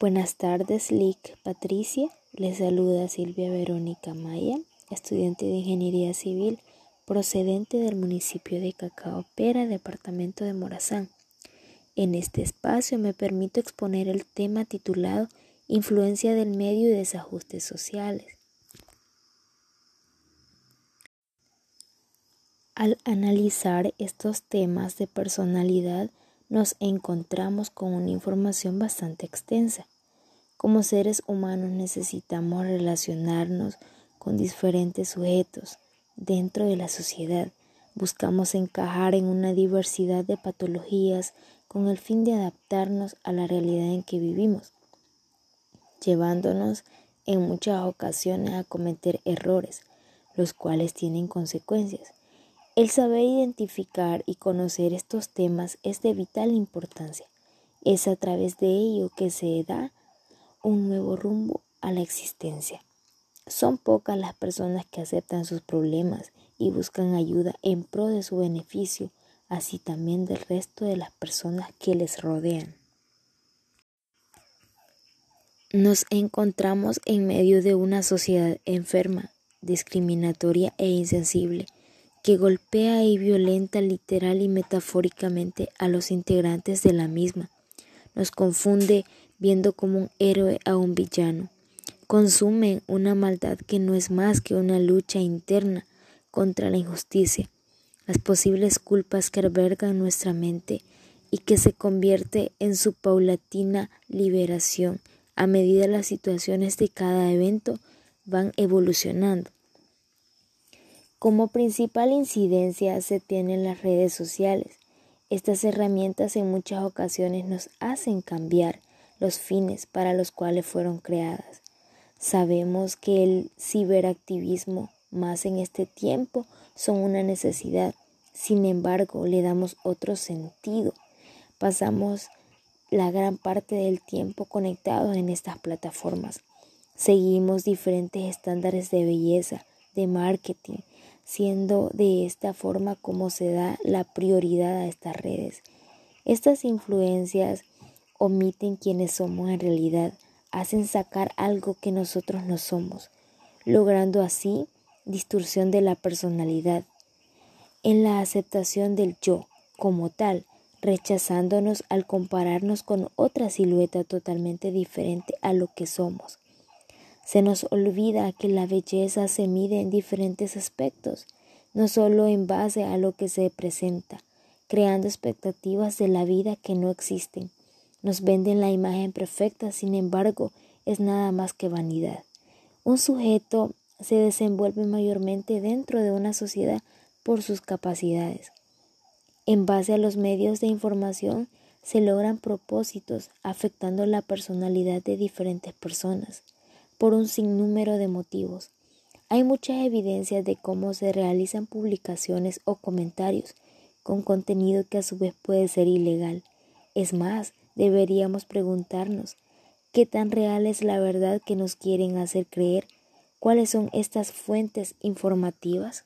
Buenas tardes, Lick Patricia. Les saluda Silvia Verónica Maya, estudiante de Ingeniería Civil procedente del municipio de Cacao Pera, departamento de Morazán. En este espacio me permito exponer el tema titulado Influencia del medio y desajustes sociales. Al analizar estos temas de personalidad, nos encontramos con una información bastante extensa. Como seres humanos necesitamos relacionarnos con diferentes sujetos dentro de la sociedad. Buscamos encajar en una diversidad de patologías con el fin de adaptarnos a la realidad en que vivimos, llevándonos en muchas ocasiones a cometer errores, los cuales tienen consecuencias. El saber identificar y conocer estos temas es de vital importancia. Es a través de ello que se da un nuevo rumbo a la existencia. Son pocas las personas que aceptan sus problemas y buscan ayuda en pro de su beneficio, así también del resto de las personas que les rodean. Nos encontramos en medio de una sociedad enferma, discriminatoria e insensible que golpea y violenta literal y metafóricamente a los integrantes de la misma. Nos confunde viendo como un héroe a un villano. Consumen una maldad que no es más que una lucha interna contra la injusticia, las posibles culpas que albergan nuestra mente y que se convierte en su paulatina liberación a medida las situaciones de cada evento van evolucionando. Como principal incidencia se tienen las redes sociales. Estas herramientas en muchas ocasiones nos hacen cambiar los fines para los cuales fueron creadas. Sabemos que el ciberactivismo, más en este tiempo, son una necesidad. Sin embargo, le damos otro sentido. Pasamos la gran parte del tiempo conectados en estas plataformas. Seguimos diferentes estándares de belleza, de marketing, siendo de esta forma como se da la prioridad a estas redes. Estas influencias omiten quienes somos en realidad, hacen sacar algo que nosotros no somos, logrando así distorsión de la personalidad, en la aceptación del yo como tal, rechazándonos al compararnos con otra silueta totalmente diferente a lo que somos. Se nos olvida que la belleza se mide en diferentes aspectos, no solo en base a lo que se presenta, creando expectativas de la vida que no existen. Nos venden la imagen perfecta, sin embargo, es nada más que vanidad. Un sujeto se desenvuelve mayormente dentro de una sociedad por sus capacidades. En base a los medios de información se logran propósitos afectando la personalidad de diferentes personas por un sinnúmero de motivos. Hay muchas evidencias de cómo se realizan publicaciones o comentarios con contenido que a su vez puede ser ilegal. Es más, deberíamos preguntarnos qué tan real es la verdad que nos quieren hacer creer, cuáles son estas fuentes informativas.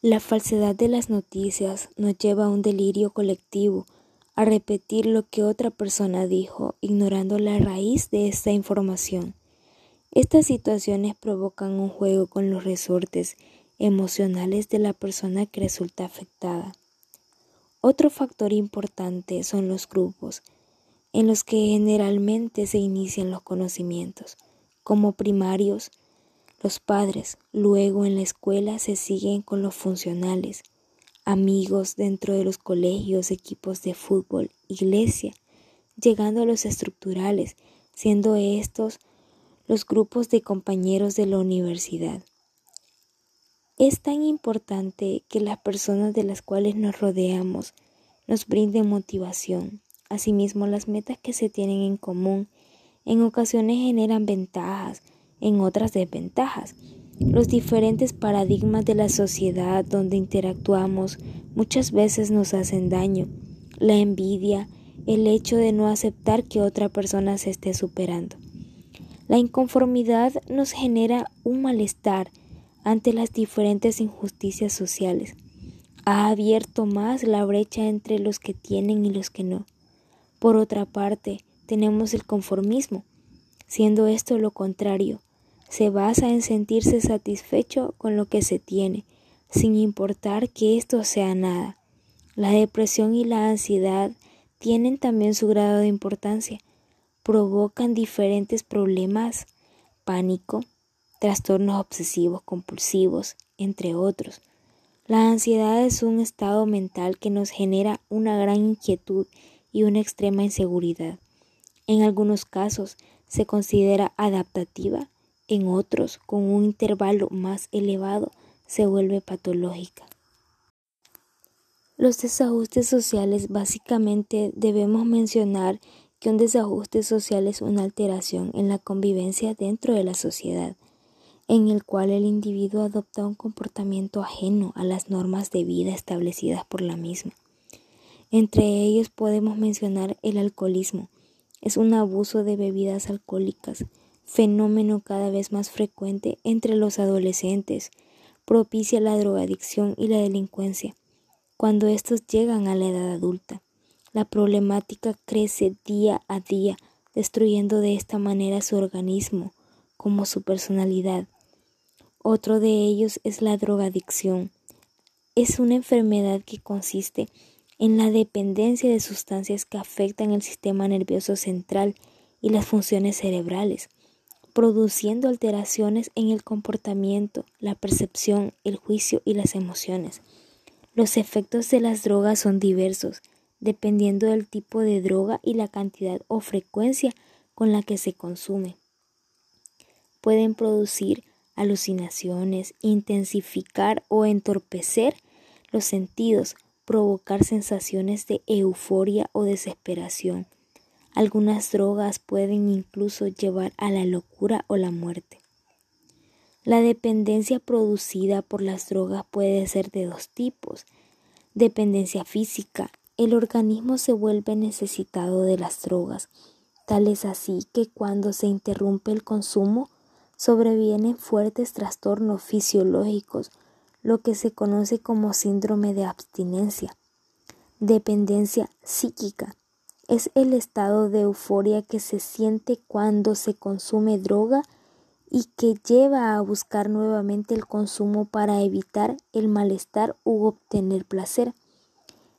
La falsedad de las noticias nos lleva a un delirio colectivo a repetir lo que otra persona dijo, ignorando la raíz de esta información. Estas situaciones provocan un juego con los resortes emocionales de la persona que resulta afectada. Otro factor importante son los grupos, en los que generalmente se inician los conocimientos, como primarios, los padres, luego en la escuela se siguen con los funcionales, amigos dentro de los colegios, equipos de fútbol, iglesia, llegando a los estructurales, siendo estos los grupos de compañeros de la universidad. Es tan importante que las personas de las cuales nos rodeamos nos brinden motivación. Asimismo, las metas que se tienen en común en ocasiones generan ventajas, en otras desventajas. Los diferentes paradigmas de la sociedad donde interactuamos muchas veces nos hacen daño. La envidia, el hecho de no aceptar que otra persona se esté superando. La inconformidad nos genera un malestar ante las diferentes injusticias sociales. Ha abierto más la brecha entre los que tienen y los que no. Por otra parte, tenemos el conformismo, siendo esto lo contrario. Se basa en sentirse satisfecho con lo que se tiene, sin importar que esto sea nada. La depresión y la ansiedad tienen también su grado de importancia. Provocan diferentes problemas, pánico, trastornos obsesivos compulsivos, entre otros. La ansiedad es un estado mental que nos genera una gran inquietud y una extrema inseguridad. En algunos casos se considera adaptativa, en otros, con un intervalo más elevado, se vuelve patológica. Los desajustes sociales básicamente debemos mencionar que un desajuste social es una alteración en la convivencia dentro de la sociedad en el cual el individuo adopta un comportamiento ajeno a las normas de vida establecidas por la misma. Entre ellos podemos mencionar el alcoholismo. Es un abuso de bebidas alcohólicas, fenómeno cada vez más frecuente entre los adolescentes, propicia la drogadicción y la delincuencia. Cuando estos llegan a la edad adulta, la problemática crece día a día, destruyendo de esta manera su organismo, como su personalidad. Otro de ellos es la drogadicción. Es una enfermedad que consiste en la dependencia de sustancias que afectan el sistema nervioso central y las funciones cerebrales, produciendo alteraciones en el comportamiento, la percepción, el juicio y las emociones. Los efectos de las drogas son diversos, dependiendo del tipo de droga y la cantidad o frecuencia con la que se consume pueden producir alucinaciones, intensificar o entorpecer los sentidos, provocar sensaciones de euforia o desesperación. Algunas drogas pueden incluso llevar a la locura o la muerte. La dependencia producida por las drogas puede ser de dos tipos. Dependencia física. El organismo se vuelve necesitado de las drogas. Tal es así que cuando se interrumpe el consumo, sobrevienen fuertes trastornos fisiológicos, lo que se conoce como síndrome de abstinencia. Dependencia psíquica es el estado de euforia que se siente cuando se consume droga y que lleva a buscar nuevamente el consumo para evitar el malestar u obtener placer.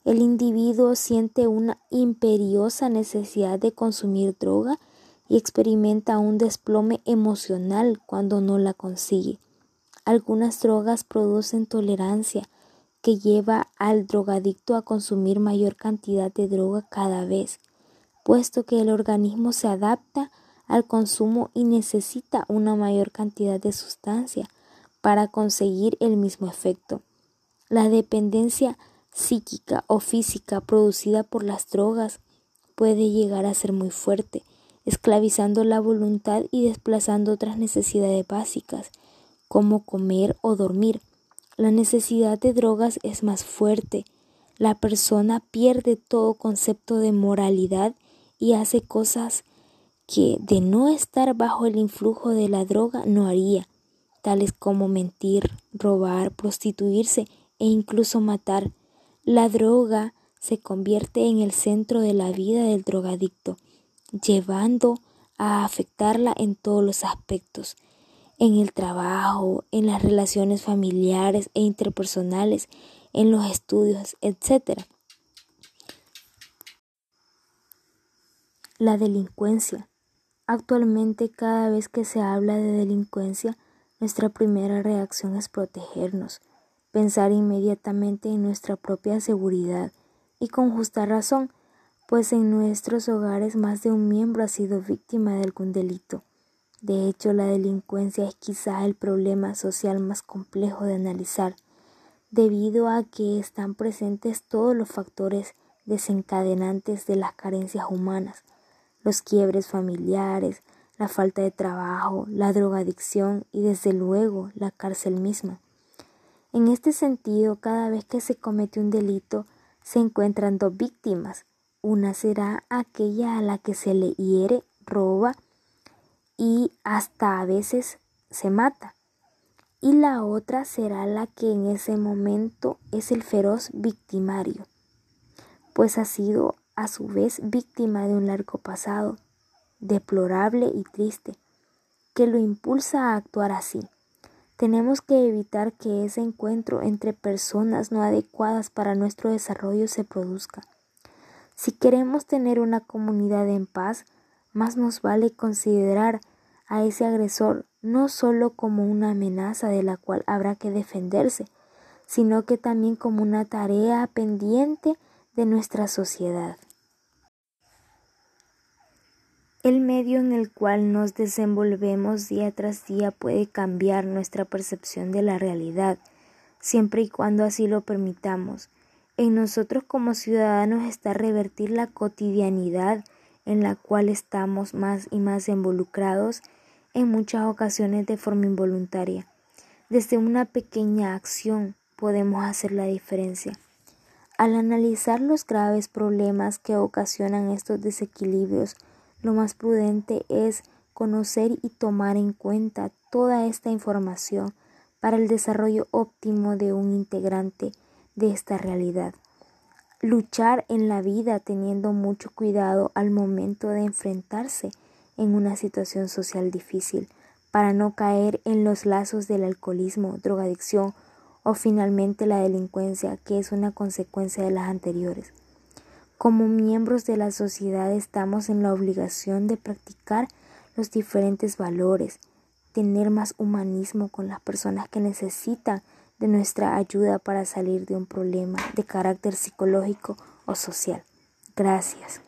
El individuo siente una imperiosa necesidad de consumir droga y experimenta un desplome emocional cuando no la consigue. Algunas drogas producen tolerancia que lleva al drogadicto a consumir mayor cantidad de droga cada vez, puesto que el organismo se adapta al consumo y necesita una mayor cantidad de sustancia para conseguir el mismo efecto. La dependencia psíquica o física producida por las drogas puede llegar a ser muy fuerte esclavizando la voluntad y desplazando otras necesidades básicas, como comer o dormir. La necesidad de drogas es más fuerte. La persona pierde todo concepto de moralidad y hace cosas que de no estar bajo el influjo de la droga no haría, tales como mentir, robar, prostituirse e incluso matar. La droga se convierte en el centro de la vida del drogadicto llevando a afectarla en todos los aspectos, en el trabajo, en las relaciones familiares e interpersonales, en los estudios, etc. La delincuencia. Actualmente cada vez que se habla de delincuencia, nuestra primera reacción es protegernos, pensar inmediatamente en nuestra propia seguridad y con justa razón, pues en nuestros hogares más de un miembro ha sido víctima de algún delito. De hecho, la delincuencia es quizá el problema social más complejo de analizar, debido a que están presentes todos los factores desencadenantes de las carencias humanas, los quiebres familiares, la falta de trabajo, la drogadicción y desde luego la cárcel misma. En este sentido, cada vez que se comete un delito, se encuentran dos víctimas, una será aquella a la que se le hiere, roba y hasta a veces se mata. Y la otra será la que en ese momento es el feroz victimario, pues ha sido a su vez víctima de un largo pasado, deplorable y triste, que lo impulsa a actuar así. Tenemos que evitar que ese encuentro entre personas no adecuadas para nuestro desarrollo se produzca. Si queremos tener una comunidad en paz, más nos vale considerar a ese agresor no solo como una amenaza de la cual habrá que defenderse, sino que también como una tarea pendiente de nuestra sociedad. El medio en el cual nos desenvolvemos día tras día puede cambiar nuestra percepción de la realidad, siempre y cuando así lo permitamos. En nosotros como ciudadanos está revertir la cotidianidad en la cual estamos más y más involucrados en muchas ocasiones de forma involuntaria. Desde una pequeña acción podemos hacer la diferencia. Al analizar los graves problemas que ocasionan estos desequilibrios, lo más prudente es conocer y tomar en cuenta toda esta información para el desarrollo óptimo de un integrante de esta realidad. Luchar en la vida teniendo mucho cuidado al momento de enfrentarse en una situación social difícil para no caer en los lazos del alcoholismo, drogadicción o finalmente la delincuencia que es una consecuencia de las anteriores. Como miembros de la sociedad estamos en la obligación de practicar los diferentes valores, tener más humanismo con las personas que necesitan de nuestra ayuda para salir de un problema de carácter psicológico o social. Gracias.